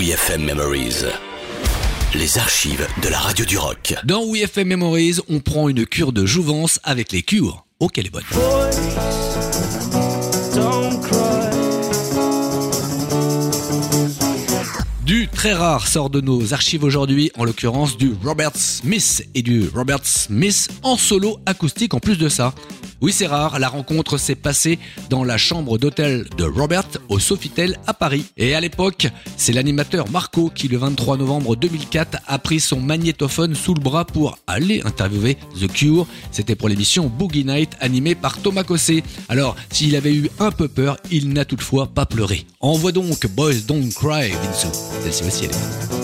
WeFM Memories. Les archives de la radio du rock. Dans WeFM Memories, on prend une cure de jouvence avec les cures. Oh, quelle est. Du très rare sort de nos archives aujourd'hui, en l'occurrence du Robert Smith et du Robert Smith en solo acoustique en plus de ça. Oui, c'est rare, la rencontre s'est passée dans la chambre d'hôtel de Robert au Sofitel à Paris. Et à l'époque, c'est l'animateur Marco qui, le 23 novembre 2004, a pris son magnétophone sous le bras pour aller interviewer The Cure. C'était pour l'émission Boogie Night animée par Thomas Cossé. Alors, s'il avait eu un peu peur, il n'a toutefois pas pleuré. Envoie donc Boys Don't Cry, Vinsou. Celle-ci aussi, elle.